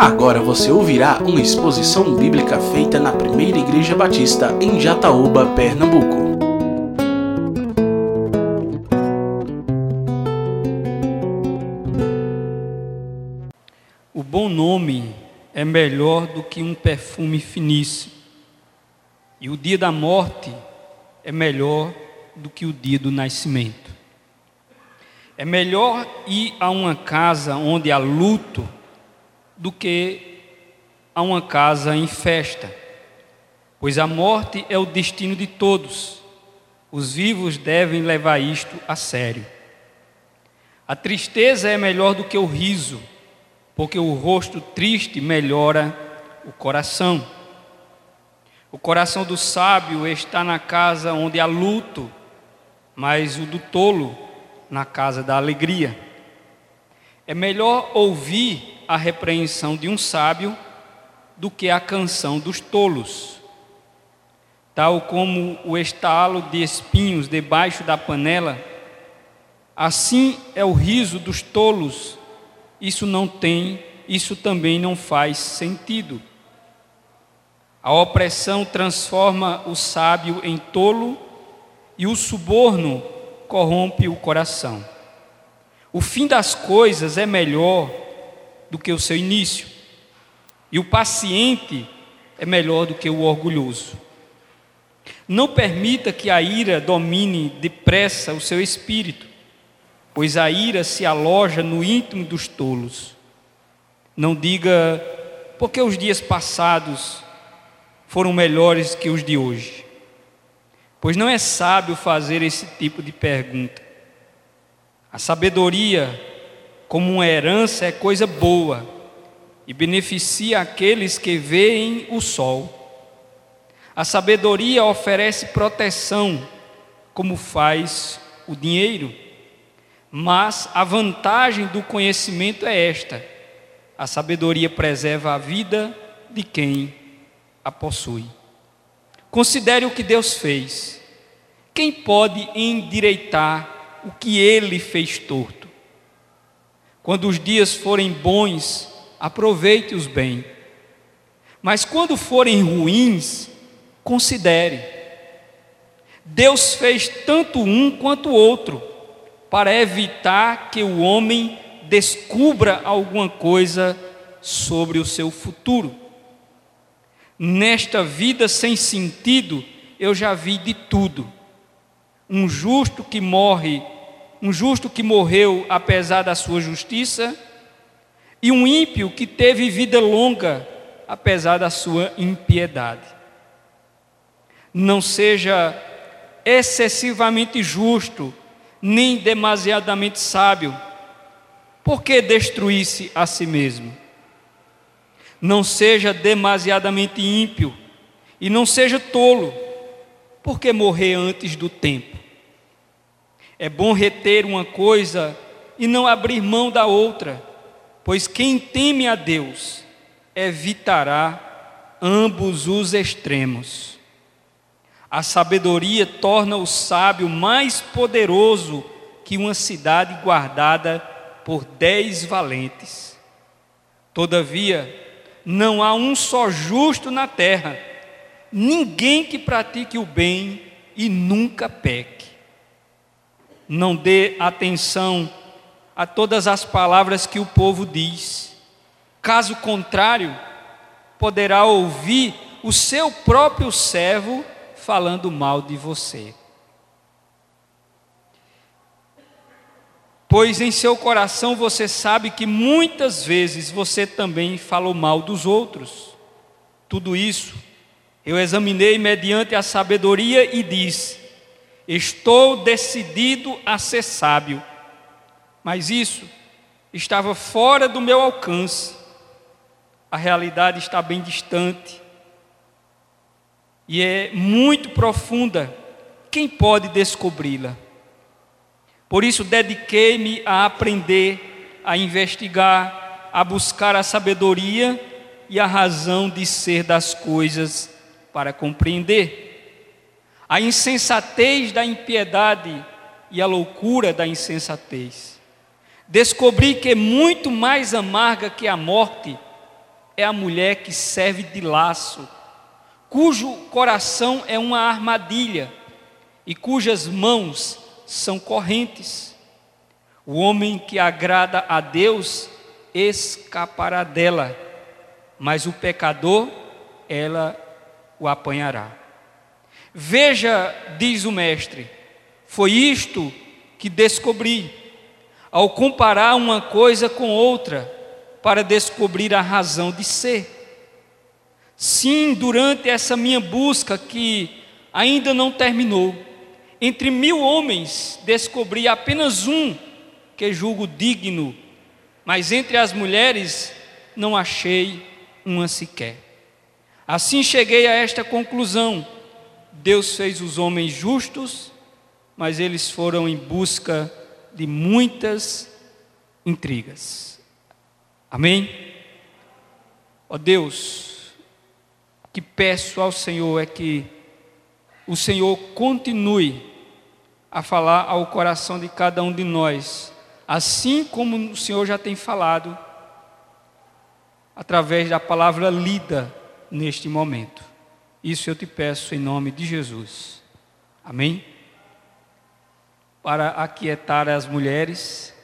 Agora você ouvirá uma exposição bíblica feita na Primeira Igreja Batista em Jataúba, Pernambuco. O bom nome é melhor do que um perfume finíssimo, e o dia da morte é melhor do que o dia do nascimento. É melhor ir a uma casa onde há luto do que a uma casa em festa, pois a morte é o destino de todos. Os vivos devem levar isto a sério. A tristeza é melhor do que o riso, porque o rosto triste melhora o coração. O coração do sábio está na casa onde há luto, mas o do tolo na casa da alegria. É melhor ouvir a repreensão de um sábio do que a canção dos tolos. Tal como o estalo de espinhos debaixo da panela, assim é o riso dos tolos. Isso não tem, isso também não faz sentido. A opressão transforma o sábio em tolo e o suborno corrompe o coração. O fim das coisas é melhor do que o seu início. E o paciente é melhor do que o orgulhoso. Não permita que a ira domine depressa o seu espírito, pois a ira se aloja no íntimo dos tolos. Não diga, porque os dias passados foram melhores que os de hoje. Pois não é sábio fazer esse tipo de pergunta. A sabedoria como uma herança é coisa boa e beneficia aqueles que veem o sol. A sabedoria oferece proteção, como faz o dinheiro. Mas a vantagem do conhecimento é esta: a sabedoria preserva a vida de quem a possui. Considere o que Deus fez. Quem pode endireitar o que ele fez torto? Quando os dias forem bons, aproveite-os bem. Mas quando forem ruins, considere. Deus fez tanto um quanto outro, para evitar que o homem descubra alguma coisa sobre o seu futuro. Nesta vida sem sentido, eu já vi de tudo. Um justo que morre um justo que morreu apesar da sua justiça, e um ímpio que teve vida longa apesar da sua impiedade. Não seja excessivamente justo, nem demasiadamente sábio, por que destruir-se a si mesmo? Não seja demasiadamente ímpio, e não seja tolo, por que morrer antes do tempo? É bom reter uma coisa e não abrir mão da outra, pois quem teme a Deus evitará ambos os extremos. A sabedoria torna o sábio mais poderoso que uma cidade guardada por dez valentes. Todavia, não há um só justo na terra, ninguém que pratique o bem e nunca peque não dê atenção a todas as palavras que o povo diz. Caso contrário, poderá ouvir o seu próprio servo falando mal de você. Pois em seu coração você sabe que muitas vezes você também falou mal dos outros. Tudo isso eu examinei mediante a sabedoria e disse: Estou decidido a ser sábio, mas isso estava fora do meu alcance. A realidade está bem distante e é muito profunda. Quem pode descobri-la? Por isso, dediquei-me a aprender, a investigar, a buscar a sabedoria e a razão de ser das coisas para compreender a insensatez da impiedade e a loucura da insensatez. Descobri que muito mais amarga que a morte é a mulher que serve de laço, cujo coração é uma armadilha e cujas mãos são correntes. O homem que agrada a Deus escapará dela, mas o pecador, ela o apanhará. Veja, diz o mestre, foi isto que descobri, ao comparar uma coisa com outra, para descobrir a razão de ser. Sim, durante essa minha busca que ainda não terminou, entre mil homens descobri apenas um que julgo digno, mas entre as mulheres não achei uma sequer. Assim cheguei a esta conclusão: Deus fez os homens justos, mas eles foram em busca de muitas intrigas. Amém? Ó Deus, o que peço ao Senhor é que o Senhor continue a falar ao coração de cada um de nós, assim como o Senhor já tem falado, através da palavra lida neste momento. Isso eu te peço em nome de Jesus. Amém? Para aquietar as mulheres,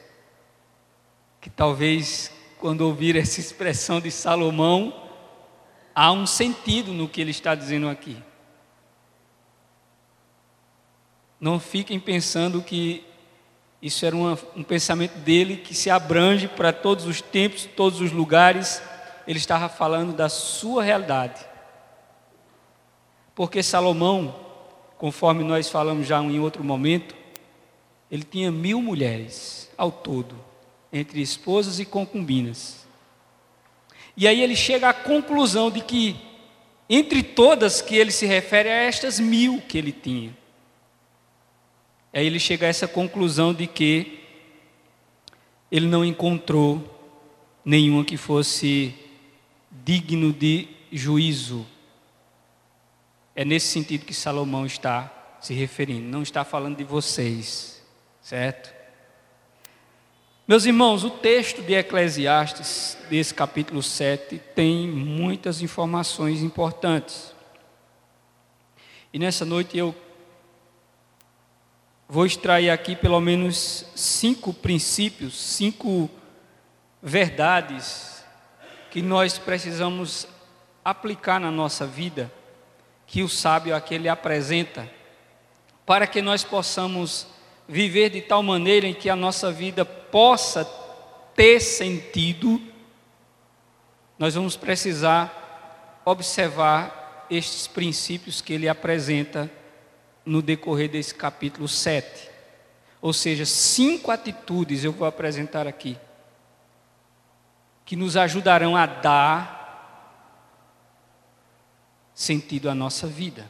que talvez quando ouvir essa expressão de Salomão, há um sentido no que ele está dizendo aqui. Não fiquem pensando que isso era uma, um pensamento dele que se abrange para todos os tempos, todos os lugares. Ele estava falando da sua realidade. Porque Salomão, conforme nós falamos já em outro momento, ele tinha mil mulheres ao todo entre esposas e concubinas. E aí ele chega à conclusão de que, entre todas que ele se refere a estas mil que ele tinha, aí ele chega a essa conclusão de que ele não encontrou nenhuma que fosse digno de juízo. É nesse sentido que Salomão está se referindo, não está falando de vocês, certo? Meus irmãos, o texto de Eclesiastes, desse capítulo 7, tem muitas informações importantes. E nessa noite eu vou extrair aqui pelo menos cinco princípios, cinco verdades que nós precisamos aplicar na nossa vida, que o sábio aqui ele apresenta, para que nós possamos viver de tal maneira em que a nossa vida possa ter sentido, nós vamos precisar observar estes princípios que ele apresenta no decorrer desse capítulo 7. Ou seja, cinco atitudes eu vou apresentar aqui, que nos ajudarão a dar sentido à nossa vida.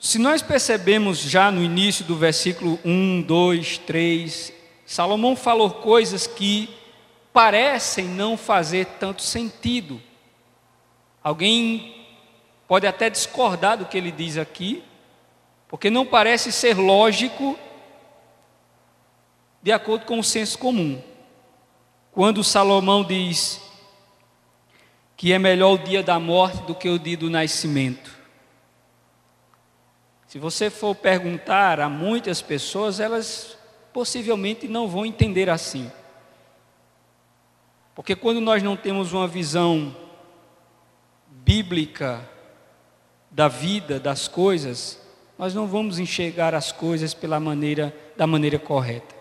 Se nós percebemos já no início do versículo 1, 2, 3, Salomão falou coisas que parecem não fazer tanto sentido. Alguém pode até discordar do que ele diz aqui, porque não parece ser lógico de acordo com o senso comum. Quando Salomão diz que é melhor o dia da morte do que o dia do nascimento. Se você for perguntar a muitas pessoas, elas possivelmente não vão entender assim. Porque quando nós não temos uma visão bíblica da vida, das coisas, nós não vamos enxergar as coisas pela maneira da maneira correta.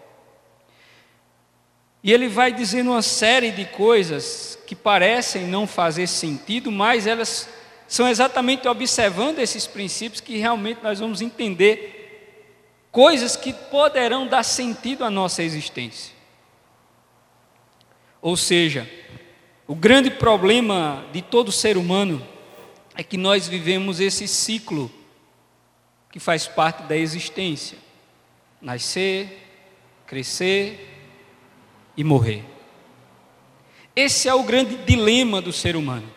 E ele vai dizendo uma série de coisas que parecem não fazer sentido, mas elas são exatamente observando esses princípios que realmente nós vamos entender coisas que poderão dar sentido à nossa existência. Ou seja, o grande problema de todo ser humano é que nós vivemos esse ciclo que faz parte da existência: nascer, crescer e morrer. Esse é o grande dilema do ser humano.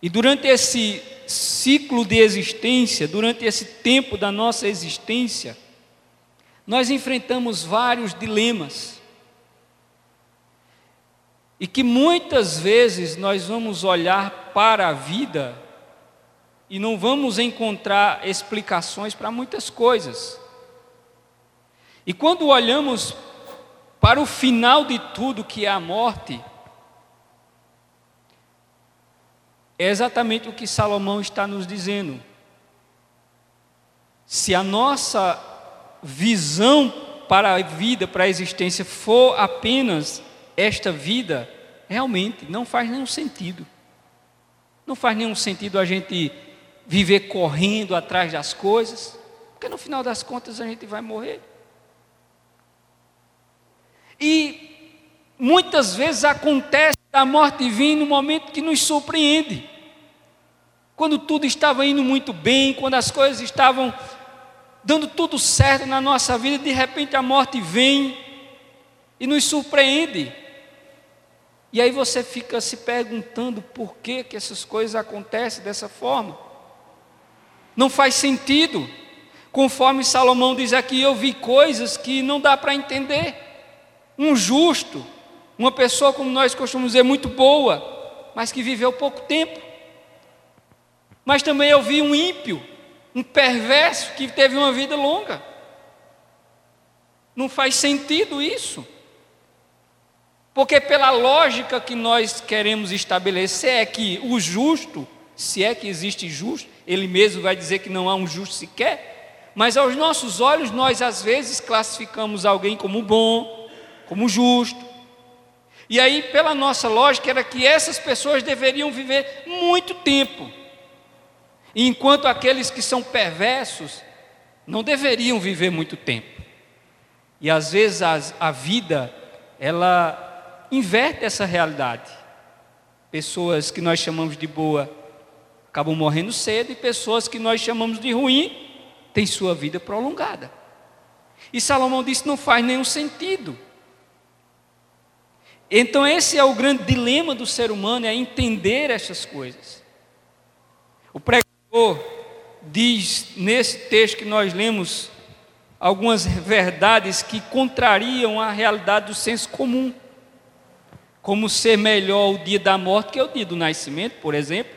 E durante esse ciclo de existência, durante esse tempo da nossa existência, nós enfrentamos vários dilemas. E que muitas vezes nós vamos olhar para a vida e não vamos encontrar explicações para muitas coisas. E quando olhamos para o final de tudo, que é a morte, é exatamente o que Salomão está nos dizendo. Se a nossa visão para a vida, para a existência, for apenas esta vida, realmente não faz nenhum sentido. Não faz nenhum sentido a gente viver correndo atrás das coisas, porque no final das contas a gente vai morrer. E muitas vezes acontece a morte vir no momento que nos surpreende. Quando tudo estava indo muito bem, quando as coisas estavam dando tudo certo na nossa vida, de repente a morte vem e nos surpreende. E aí você fica se perguntando por que, que essas coisas acontecem dessa forma. Não faz sentido. Conforme Salomão diz aqui, eu vi coisas que não dá para entender. Um justo, uma pessoa como nós costumamos dizer, muito boa, mas que viveu pouco tempo. Mas também eu vi um ímpio, um perverso que teve uma vida longa. Não faz sentido isso. Porque, pela lógica que nós queremos estabelecer, é que o justo, se é que existe justo, ele mesmo vai dizer que não há um justo sequer, mas aos nossos olhos, nós às vezes classificamos alguém como bom, como justo. E aí, pela nossa lógica, era que essas pessoas deveriam viver muito tempo, enquanto aqueles que são perversos não deveriam viver muito tempo. E às vezes a, a vida, ela inverte essa realidade. Pessoas que nós chamamos de boa acabam morrendo cedo e pessoas que nós chamamos de ruim têm sua vida prolongada. E Salomão disse: não faz nenhum sentido. Então, esse é o grande dilema do ser humano: é entender essas coisas. O pregador diz nesse texto que nós lemos algumas verdades que contrariam a realidade do senso comum como ser melhor o dia da morte que o dia do nascimento, por exemplo.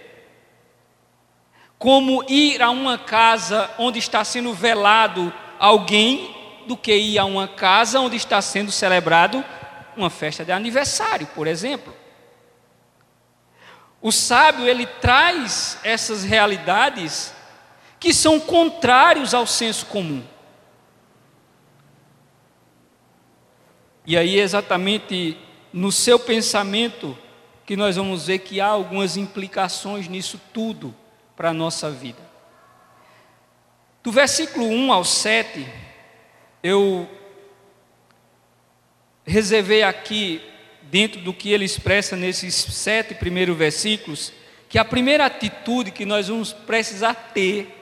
Como ir a uma casa onde está sendo velado alguém, do que ir a uma casa onde está sendo celebrado uma festa de aniversário, por exemplo. O sábio, ele traz essas realidades que são contrários ao senso comum. E aí, exatamente no seu pensamento que nós vamos ver que há algumas implicações nisso tudo para a nossa vida. Do versículo 1 ao 7, eu reservei aqui, dentro do que ele expressa nesses sete primeiros versículos, que a primeira atitude que nós vamos precisar ter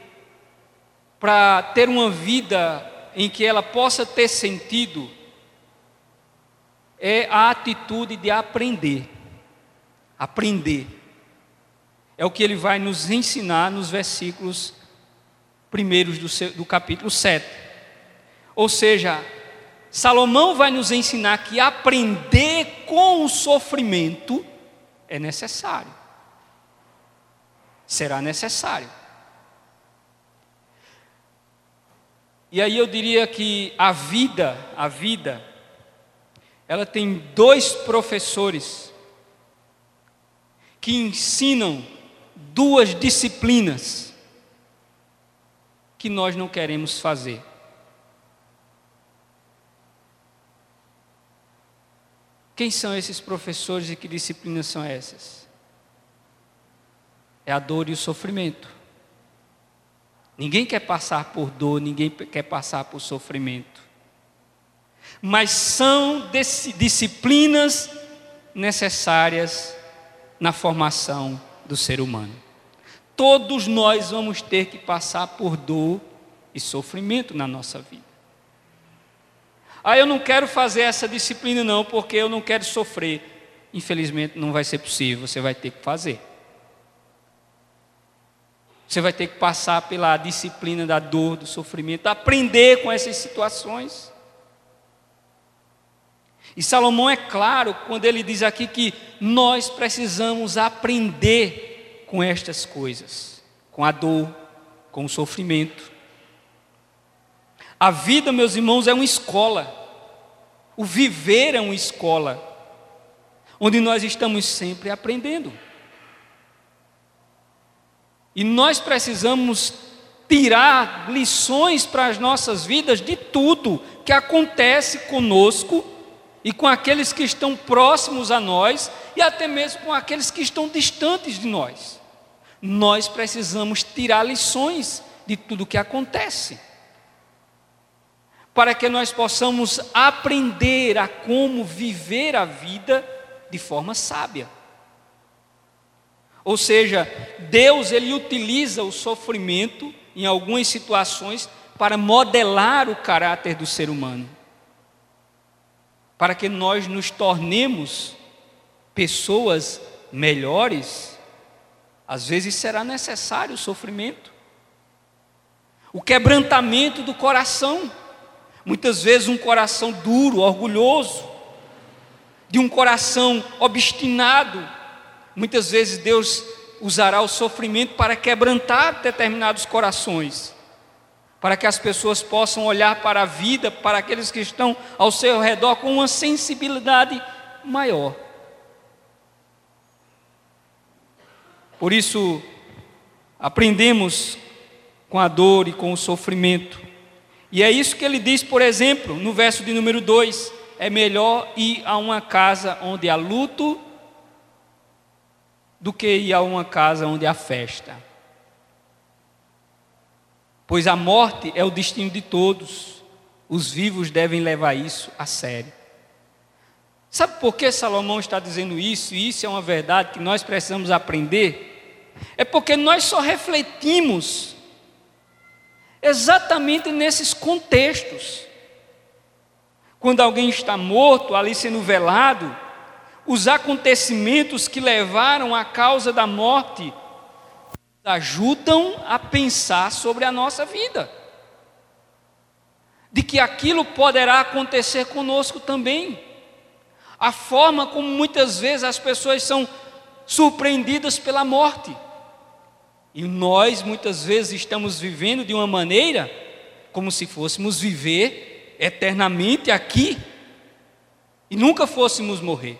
para ter uma vida em que ela possa ter sentido é a atitude de aprender. Aprender. É o que ele vai nos ensinar nos versículos primeiros do, seu, do capítulo 7. Ou seja, Salomão vai nos ensinar que aprender com o sofrimento é necessário. Será necessário. E aí eu diria que a vida, a vida, ela tem dois professores que ensinam duas disciplinas que nós não queremos fazer. Quem são esses professores e que disciplinas são essas? É a dor e o sofrimento. Ninguém quer passar por dor, ninguém quer passar por sofrimento mas são disciplinas necessárias na formação do ser humano. Todos nós vamos ter que passar por dor e sofrimento na nossa vida. Ah, eu não quero fazer essa disciplina, não, porque eu não quero sofrer. Infelizmente, não vai ser possível, você vai ter que fazer. Você vai ter que passar pela disciplina da dor, do sofrimento, aprender com essas situações. E Salomão é claro quando ele diz aqui que nós precisamos aprender com estas coisas, com a dor, com o sofrimento. A vida, meus irmãos, é uma escola. O viver é uma escola, onde nós estamos sempre aprendendo. E nós precisamos tirar lições para as nossas vidas de tudo que acontece conosco e com aqueles que estão próximos a nós e até mesmo com aqueles que estão distantes de nós. Nós precisamos tirar lições de tudo que acontece, para que nós possamos aprender a como viver a vida de forma sábia. Ou seja, Deus ele utiliza o sofrimento em algumas situações para modelar o caráter do ser humano. Para que nós nos tornemos pessoas melhores, às vezes será necessário o sofrimento. O quebrantamento do coração. Muitas vezes um coração duro, orgulhoso, de um coração obstinado. Muitas vezes Deus usará o sofrimento para quebrantar determinados corações, para que as pessoas possam olhar para a vida, para aqueles que estão ao seu redor com uma sensibilidade maior. Por isso, aprendemos com a dor e com o sofrimento. E é isso que ele diz, por exemplo, no verso de número 2: é melhor ir a uma casa onde há luto do que ir a uma casa onde há festa. Pois a morte é o destino de todos, os vivos devem levar isso a sério. Sabe por que Salomão está dizendo isso? E isso é uma verdade que nós precisamos aprender. É porque nós só refletimos exatamente nesses contextos. Quando alguém está morto, ali sendo velado, os acontecimentos que levaram à causa da morte ajudam a pensar sobre a nossa vida. De que aquilo poderá acontecer conosco também. A forma como muitas vezes as pessoas são surpreendidas pela morte. E nós muitas vezes estamos vivendo de uma maneira como se fôssemos viver eternamente aqui e nunca fôssemos morrer.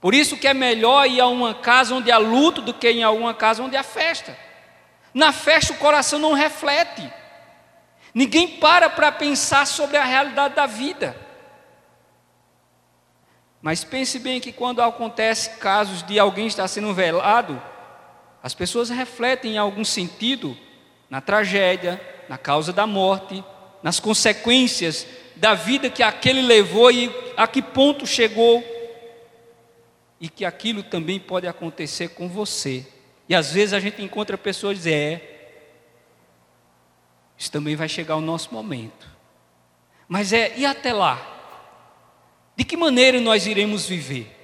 Por isso que é melhor ir a uma casa onde há luto do que em alguma casa onde há festa. Na festa o coração não reflete. Ninguém para para pensar sobre a realidade da vida. Mas pense bem que quando acontece casos de alguém estar sendo velado, as pessoas refletem em algum sentido na tragédia, na causa da morte, nas consequências da vida que aquele levou e a que ponto chegou e que aquilo também pode acontecer com você. E às vezes a gente encontra pessoas dizendo: é, isso também vai chegar o nosso momento. Mas é, e até lá? De que maneira nós iremos viver?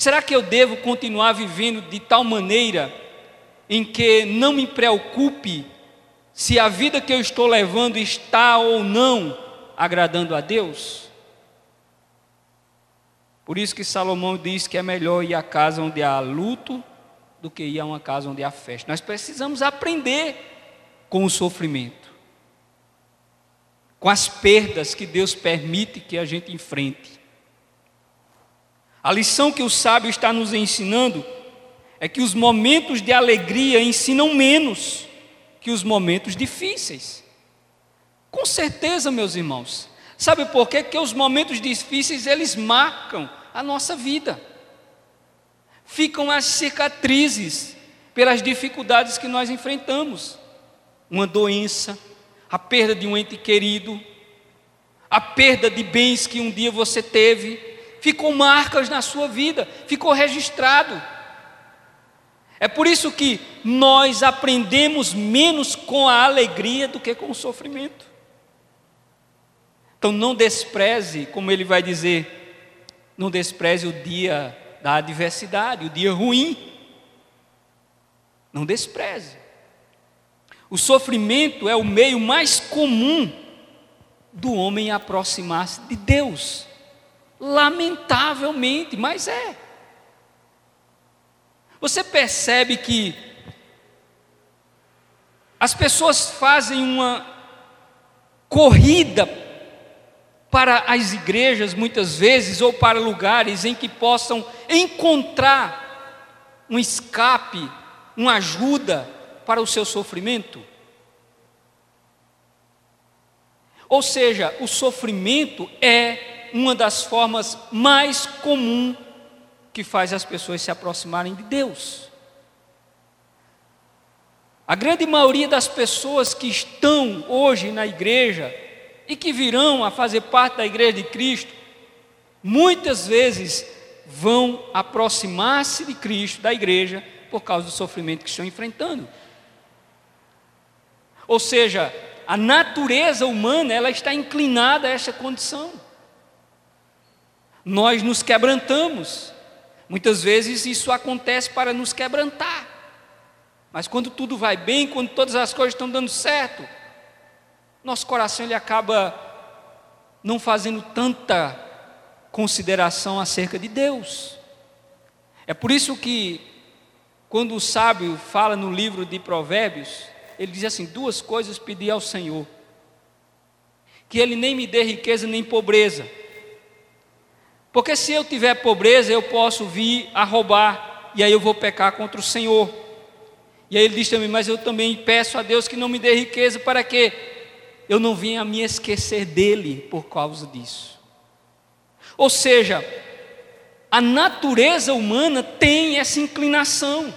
Será que eu devo continuar vivendo de tal maneira em que não me preocupe se a vida que eu estou levando está ou não agradando a Deus? Por isso que Salomão diz que é melhor ir à casa onde há luto do que ir a uma casa onde há festa. Nós precisamos aprender com o sofrimento, com as perdas que Deus permite que a gente enfrente. A lição que o sábio está nos ensinando é que os momentos de alegria ensinam menos que os momentos difíceis. Com certeza, meus irmãos. Sabe por quê? Porque os momentos difíceis eles marcam a nossa vida. Ficam as cicatrizes pelas dificuldades que nós enfrentamos. Uma doença, a perda de um ente querido, a perda de bens que um dia você teve, ficou marcas na sua vida, ficou registrado. É por isso que nós aprendemos menos com a alegria do que com o sofrimento. Então não despreze, como ele vai dizer, não despreze o dia da adversidade, o dia ruim. Não despreze. O sofrimento é o meio mais comum do homem aproximar-se de Deus. Lamentavelmente, mas é. Você percebe que as pessoas fazem uma corrida para as igrejas, muitas vezes, ou para lugares em que possam encontrar um escape, uma ajuda para o seu sofrimento. Ou seja, o sofrimento é uma das formas mais comuns que faz as pessoas se aproximarem de Deus. A grande maioria das pessoas que estão hoje na igreja e que virão a fazer parte da igreja de Cristo, muitas vezes vão aproximar-se de Cristo, da igreja, por causa do sofrimento que estão enfrentando. Ou seja, a natureza humana ela está inclinada a essa condição. Nós nos quebrantamos. Muitas vezes isso acontece para nos quebrantar. Mas quando tudo vai bem, quando todas as coisas estão dando certo, nosso coração ele acaba não fazendo tanta consideração acerca de Deus. É por isso que quando o sábio fala no livro de Provérbios, ele diz assim: duas coisas pedi ao Senhor: que Ele nem me dê riqueza nem pobreza. Porque se eu tiver pobreza, eu posso vir a roubar, e aí eu vou pecar contra o Senhor. E aí ele diz também: Mas eu também peço a Deus que não me dê riqueza, para que eu não venha a me esquecer dele por causa disso. Ou seja, a natureza humana tem essa inclinação.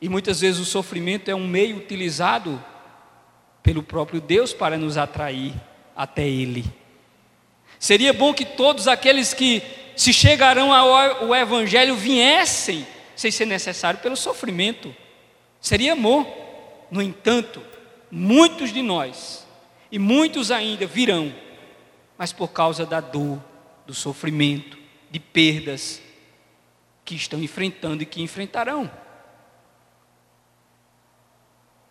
E muitas vezes o sofrimento é um meio utilizado pelo próprio Deus para nos atrair até Ele. Seria bom que todos aqueles que se chegarão ao Evangelho viessem, sem ser necessário, pelo sofrimento. Seria amor. No entanto, muitos de nós, e muitos ainda virão, mas por causa da dor, do sofrimento, de perdas que estão enfrentando e que enfrentarão.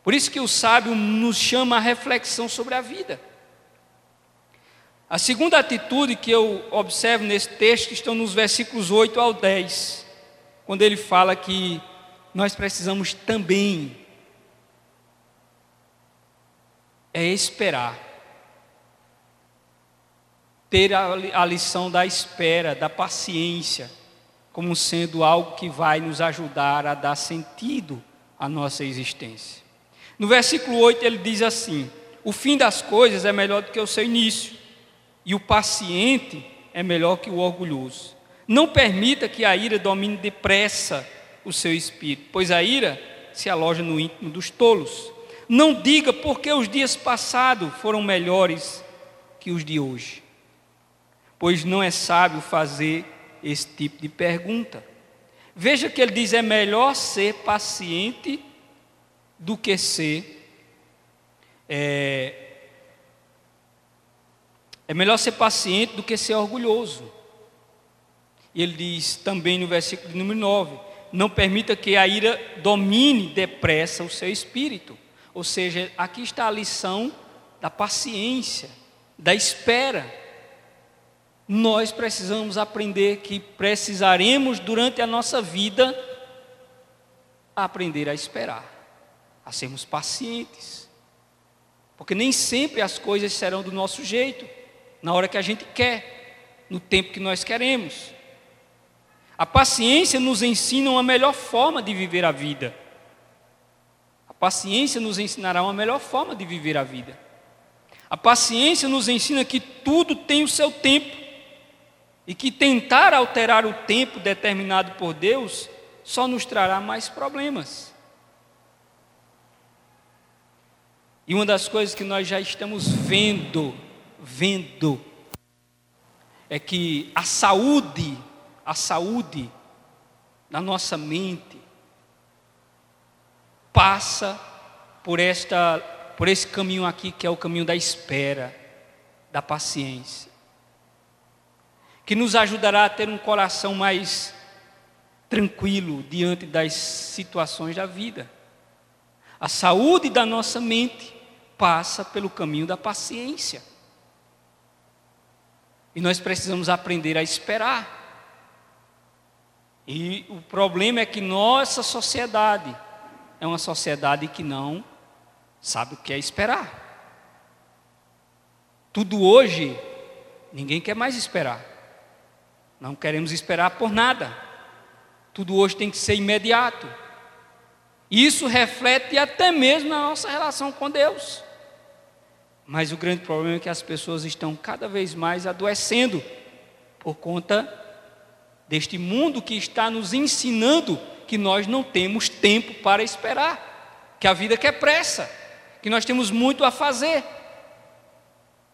Por isso que o sábio nos chama a reflexão sobre a vida. A segunda atitude que eu observo nesse texto estão nos versículos 8 ao 10, quando ele fala que nós precisamos também é esperar. Ter a, lição da espera, da paciência, como sendo algo que vai nos ajudar a dar sentido à nossa existência. No versículo 8 ele diz assim: O fim das coisas é melhor do que o seu início, e o paciente é melhor que o orgulhoso. Não permita que a ira domine depressa o seu espírito, pois a ira se aloja no íntimo dos tolos. Não diga porque os dias passados foram melhores que os de hoje, pois não é sábio fazer esse tipo de pergunta. Veja que ele diz: é melhor ser paciente do que ser. É, é melhor ser paciente do que ser orgulhoso. E ele diz também no versículo número 9: Não permita que a ira domine depressa o seu espírito. Ou seja, aqui está a lição da paciência, da espera. Nós precisamos aprender que precisaremos durante a nossa vida aprender a esperar a sermos pacientes. Porque nem sempre as coisas serão do nosso jeito, na hora que a gente quer, no tempo que nós queremos. A paciência nos ensina uma melhor forma de viver a vida. A paciência nos ensinará uma melhor forma de viver a vida. A paciência nos ensina que tudo tem o seu tempo e que tentar alterar o tempo determinado por Deus só nos trará mais problemas. E uma das coisas que nós já estamos vendo, vendo, é que a saúde, a saúde da nossa mente passa por esta por esse caminho aqui que é o caminho da espera, da paciência. Que nos ajudará a ter um coração mais tranquilo diante das situações da vida. A saúde da nossa mente passa pelo caminho da paciência. E nós precisamos aprender a esperar. E o problema é que nossa sociedade é uma sociedade que não sabe o que é esperar. Tudo hoje, ninguém quer mais esperar. Não queremos esperar por nada. Tudo hoje tem que ser imediato. Isso reflete até mesmo na nossa relação com Deus. Mas o grande problema é que as pessoas estão cada vez mais adoecendo por conta deste mundo que está nos ensinando que nós não temos tempo para esperar, que a vida quer pressa, que nós temos muito a fazer.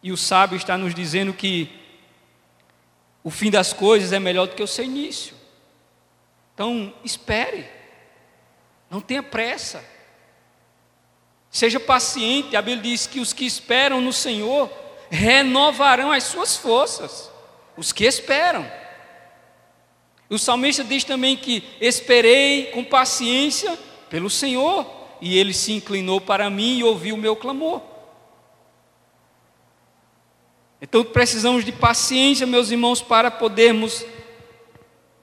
E o sábio está nos dizendo que o fim das coisas é melhor do que o seu início. Então, espere, não tenha pressa, seja paciente. A Bíblia diz que os que esperam no Senhor renovarão as suas forças, os que esperam. O salmista diz também que esperei com paciência pelo Senhor, e ele se inclinou para mim e ouviu o meu clamor. Então precisamos de paciência, meus irmãos, para podermos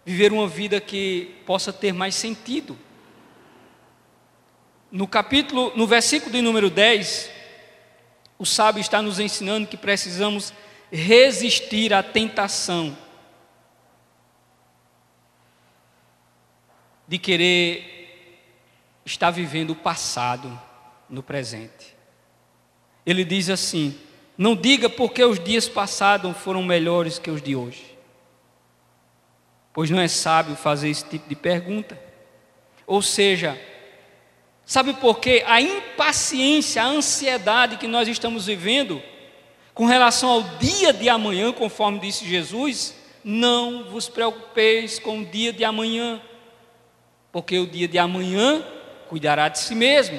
viver uma vida que possa ter mais sentido. No capítulo, no versículo de número 10, o sábio está nos ensinando que precisamos resistir à tentação de querer estar vivendo o passado no presente. Ele diz assim: Não diga porque os dias passados foram melhores que os de hoje, pois não é sábio fazer esse tipo de pergunta. Ou seja, sabe por quê? A impaciência, a ansiedade que nós estamos vivendo com relação ao dia de amanhã, conforme disse Jesus, não vos preocupeis com o dia de amanhã porque o dia de amanhã cuidará de si mesmo.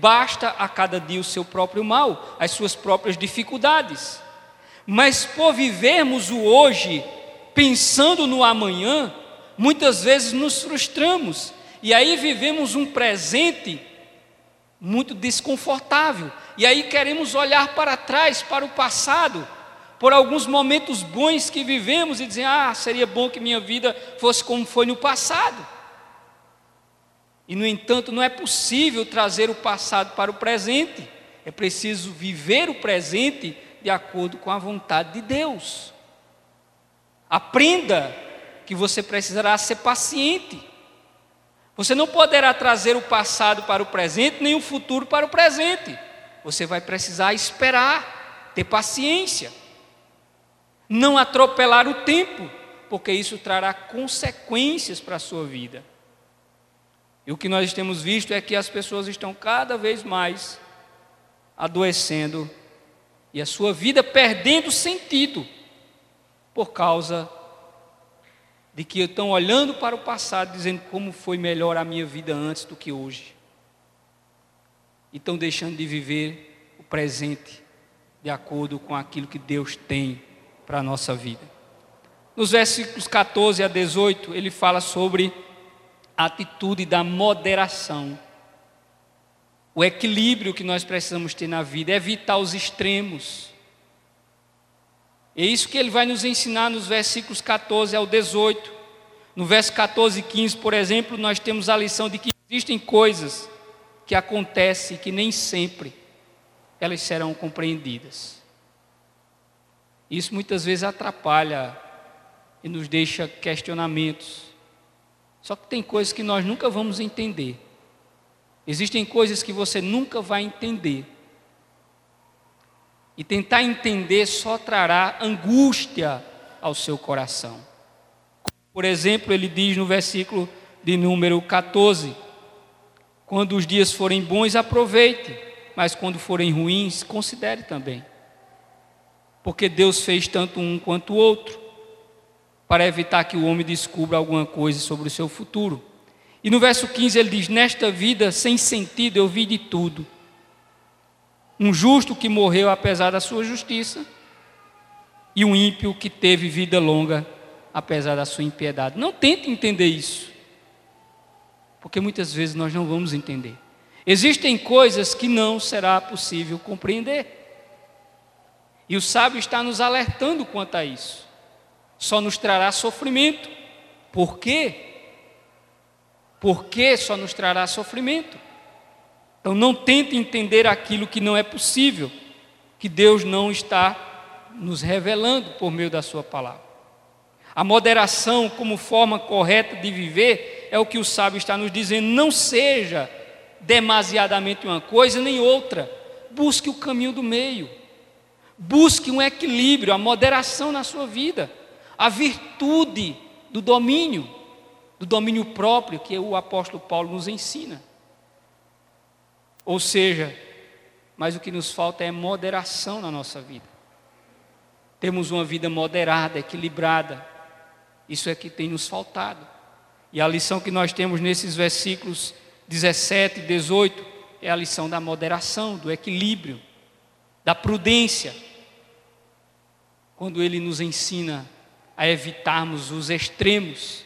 Basta a cada dia o seu próprio mal, as suas próprias dificuldades. Mas por vivermos o hoje, pensando no amanhã, muitas vezes nos frustramos e aí vivemos um presente muito desconfortável. E aí queremos olhar para trás, para o passado, por alguns momentos bons que vivemos e dizer: "Ah, seria bom que minha vida fosse como foi no passado". E, no entanto, não é possível trazer o passado para o presente, é preciso viver o presente de acordo com a vontade de Deus. Aprenda que você precisará ser paciente. Você não poderá trazer o passado para o presente, nem o futuro para o presente. Você vai precisar esperar, ter paciência, não atropelar o tempo, porque isso trará consequências para a sua vida. E o que nós temos visto é que as pessoas estão cada vez mais adoecendo e a sua vida perdendo sentido por causa de que estão olhando para o passado dizendo como foi melhor a minha vida antes do que hoje. E estão deixando de viver o presente de acordo com aquilo que Deus tem para a nossa vida. Nos versículos 14 a 18, ele fala sobre a atitude da moderação. O equilíbrio que nós precisamos ter na vida, evitar os extremos. É isso que ele vai nos ensinar nos versículos 14 ao 18. No verso 14 e 15, por exemplo, nós temos a lição de que existem coisas que acontecem que nem sempre elas serão compreendidas. Isso muitas vezes atrapalha e nos deixa questionamentos. Só que tem coisas que nós nunca vamos entender. Existem coisas que você nunca vai entender. E tentar entender só trará angústia ao seu coração. Por exemplo, ele diz no versículo de número 14: Quando os dias forem bons, aproveite, mas quando forem ruins, considere também. Porque Deus fez tanto um quanto o outro para evitar que o homem descubra alguma coisa sobre o seu futuro. E no verso 15 ele diz: Nesta vida sem sentido eu vi de tudo. Um justo que morreu apesar da sua justiça, e um ímpio que teve vida longa apesar da sua impiedade. Não tente entender isso, porque muitas vezes nós não vamos entender. Existem coisas que não será possível compreender. E o sábio está nos alertando quanto a isso. Só nos trará sofrimento. Por quê? Por que só nos trará sofrimento? Então não tente entender aquilo que não é possível, que Deus não está nos revelando por meio da sua palavra. A moderação como forma correta de viver é o que o sábio está nos dizendo. Não seja demasiadamente uma coisa nem outra. Busque o caminho do meio. Busque um equilíbrio, a moderação na sua vida, a virtude do domínio, do domínio próprio que o apóstolo Paulo nos ensina. Ou seja, mas o que nos falta é moderação na nossa vida. Temos uma vida moderada, equilibrada. Isso é que tem nos faltado. E a lição que nós temos nesses versículos 17 e 18 é a lição da moderação, do equilíbrio, da prudência. Quando ele nos ensina a evitarmos os extremos,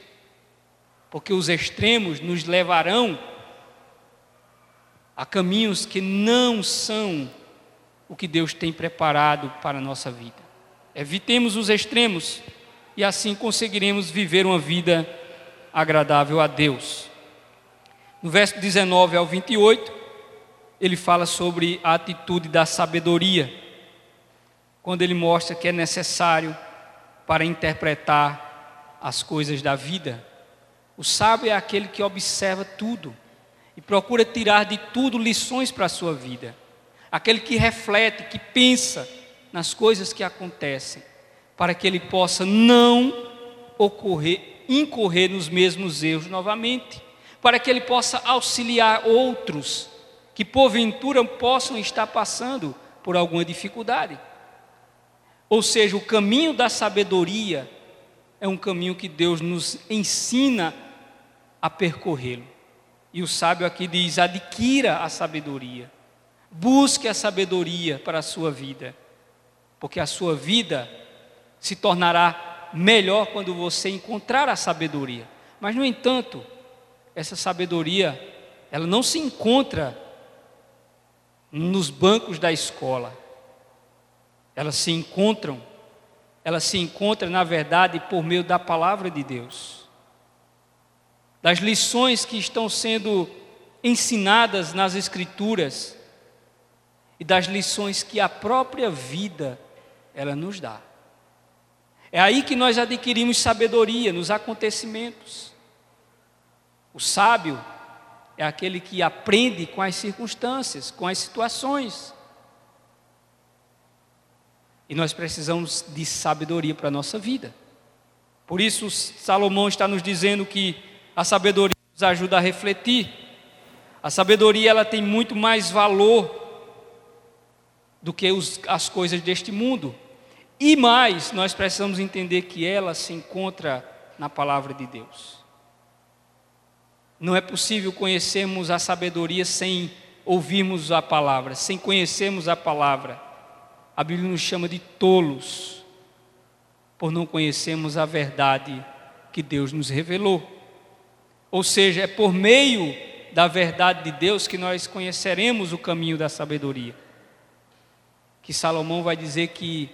porque os extremos nos levarão a caminhos que não são o que Deus tem preparado para a nossa vida. Evitemos os extremos e assim conseguiremos viver uma vida agradável a Deus. No verso 19 ao 28, ele fala sobre a atitude da sabedoria, quando ele mostra que é necessário para interpretar as coisas da vida. O sábio é aquele que observa tudo e procura tirar de tudo lições para a sua vida. Aquele que reflete, que pensa nas coisas que acontecem, para que ele possa não ocorrer, incorrer nos mesmos erros novamente, para que ele possa auxiliar outros que porventura possam estar passando por alguma dificuldade. Ou seja, o caminho da sabedoria é um caminho que Deus nos ensina a percorrê-lo. E o sábio aqui diz: adquira a sabedoria, busque a sabedoria para a sua vida, porque a sua vida se tornará melhor quando você encontrar a sabedoria. Mas, no entanto, essa sabedoria, ela não se encontra nos bancos da escola. Elas se encontram, ela se encontra, na verdade, por meio da palavra de Deus das lições que estão sendo ensinadas nas Escrituras e das lições que a própria vida ela nos dá. É aí que nós adquirimos sabedoria nos acontecimentos. O sábio é aquele que aprende com as circunstâncias, com as situações. E nós precisamos de sabedoria para a nossa vida. Por isso, Salomão está nos dizendo que a sabedoria nos ajuda a refletir. A sabedoria ela tem muito mais valor do que os, as coisas deste mundo. E mais, nós precisamos entender que ela se encontra na palavra de Deus. Não é possível conhecermos a sabedoria sem ouvirmos a palavra, sem conhecermos a palavra. A Bíblia nos chama de tolos, por não conhecermos a verdade que Deus nos revelou. Ou seja, é por meio da verdade de Deus que nós conheceremos o caminho da sabedoria. Que Salomão vai dizer que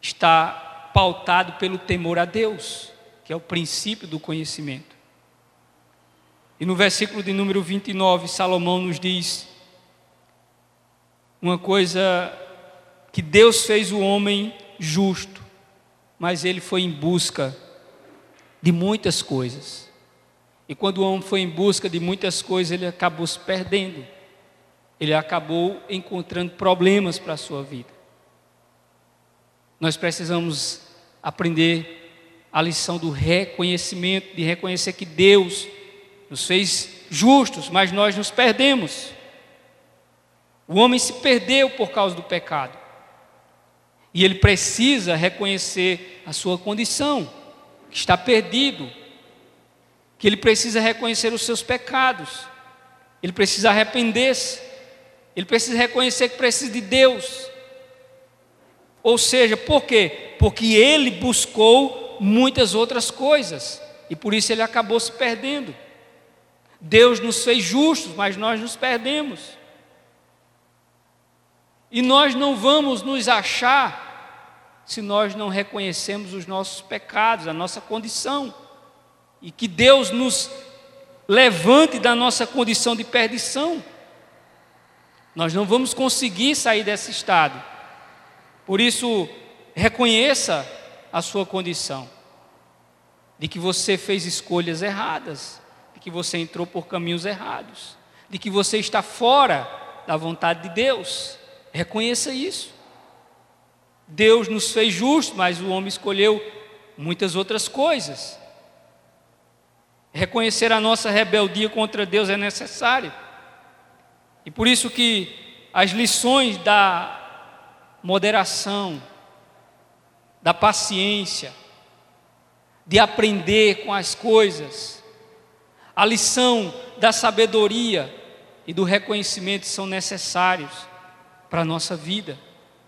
está pautado pelo temor a Deus, que é o princípio do conhecimento. E no versículo de número 29, Salomão nos diz uma coisa que Deus fez o homem justo, mas ele foi em busca de muitas coisas. E quando o homem foi em busca de muitas coisas, ele acabou se perdendo. Ele acabou encontrando problemas para a sua vida. Nós precisamos aprender a lição do reconhecimento, de reconhecer que Deus nos fez justos, mas nós nos perdemos. O homem se perdeu por causa do pecado. E ele precisa reconhecer a sua condição, que está perdido, que ele precisa reconhecer os seus pecados, ele precisa arrepender-se, ele precisa reconhecer que precisa de Deus. Ou seja, por quê? Porque ele buscou muitas outras coisas e por isso ele acabou se perdendo. Deus nos fez justos, mas nós nos perdemos. E nós não vamos nos achar se nós não reconhecemos os nossos pecados, a nossa condição. E que Deus nos levante da nossa condição de perdição. Nós não vamos conseguir sair desse estado. Por isso, reconheça a sua condição de que você fez escolhas erradas que você entrou por caminhos errados, de que você está fora da vontade de Deus. Reconheça isso. Deus nos fez justos, mas o homem escolheu muitas outras coisas. Reconhecer a nossa rebeldia contra Deus é necessário. E por isso que as lições da moderação, da paciência, de aprender com as coisas, a lição da sabedoria e do reconhecimento são necessários para a nossa vida.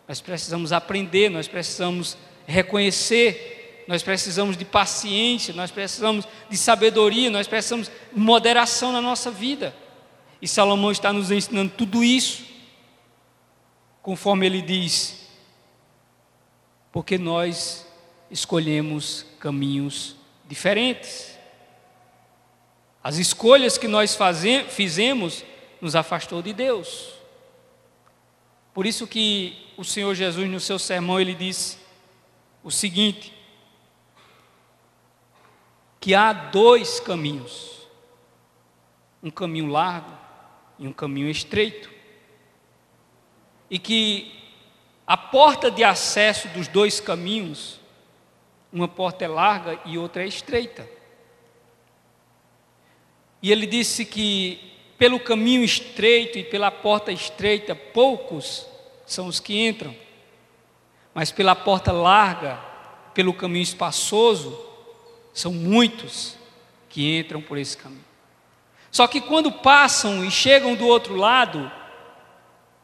Nós precisamos aprender, nós precisamos reconhecer, nós precisamos de paciência, nós precisamos de sabedoria, nós precisamos de moderação na nossa vida. E Salomão está nos ensinando tudo isso, conforme ele diz, porque nós escolhemos caminhos diferentes. As escolhas que nós fizemos nos afastou de Deus. Por isso que o Senhor Jesus no seu sermão ele disse o seguinte: que há dois caminhos, um caminho largo e um caminho estreito, e que a porta de acesso dos dois caminhos, uma porta é larga e outra é estreita. E ele disse que pelo caminho estreito e pela porta estreita, poucos são os que entram, mas pela porta larga, pelo caminho espaçoso, são muitos que entram por esse caminho. Só que quando passam e chegam do outro lado,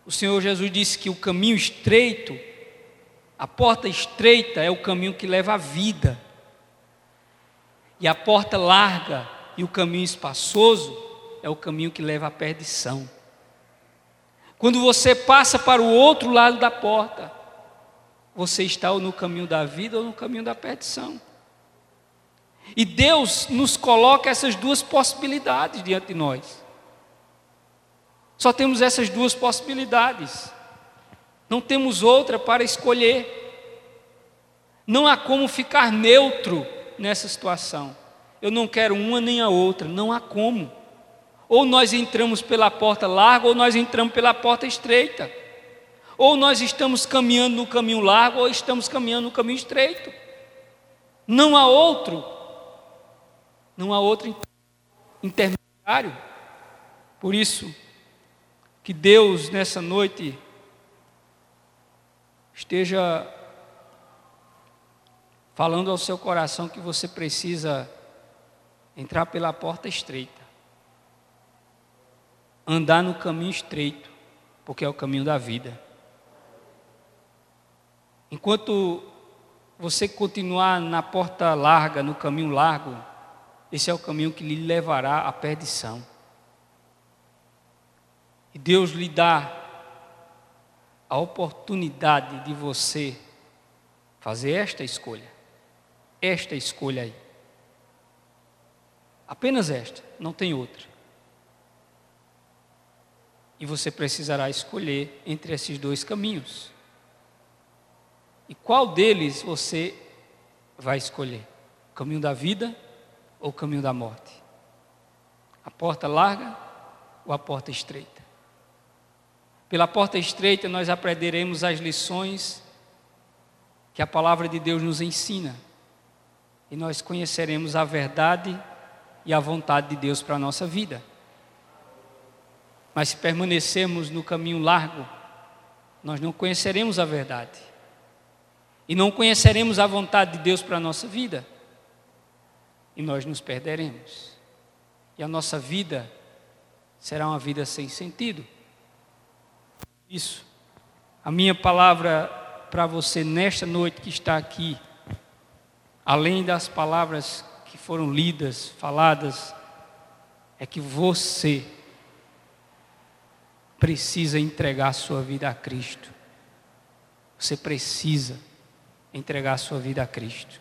o Senhor Jesus disse que o caminho estreito, a porta estreita é o caminho que leva à vida, e a porta larga e o caminho espaçoso é o caminho que leva à perdição. Quando você passa para o outro lado da porta, você está ou no caminho da vida ou no caminho da perdição. E Deus nos coloca essas duas possibilidades diante de nós. Só temos essas duas possibilidades. Não temos outra para escolher. Não há como ficar neutro nessa situação eu não quero uma nem a outra, não há como. Ou nós entramos pela porta larga, ou nós entramos pela porta estreita. Ou nós estamos caminhando no caminho largo, ou estamos caminhando no caminho estreito. Não há outro, não há outro intermediário. Por isso, que Deus nessa noite esteja falando ao seu coração que você precisa entrar pela porta estreita, andar no caminho estreito, porque é o caminho da vida. Enquanto você continuar na porta larga, no caminho largo, esse é o caminho que lhe levará à perdição. E Deus lhe dá a oportunidade de você fazer esta escolha, esta escolha aí. Apenas esta, não tem outra. E você precisará escolher entre esses dois caminhos. E qual deles você vai escolher? O caminho da vida ou o caminho da morte? A porta larga ou a porta estreita? Pela porta estreita nós aprenderemos as lições que a palavra de Deus nos ensina. E nós conheceremos a verdade e a vontade de Deus para a nossa vida. Mas se permanecermos no caminho largo, nós não conheceremos a verdade. E não conheceremos a vontade de Deus para a nossa vida. E nós nos perderemos. E a nossa vida será uma vida sem sentido. Isso. A minha palavra para você nesta noite que está aqui, além das palavras foram lidas, faladas, é que você precisa entregar sua vida a Cristo. Você precisa entregar sua vida a Cristo.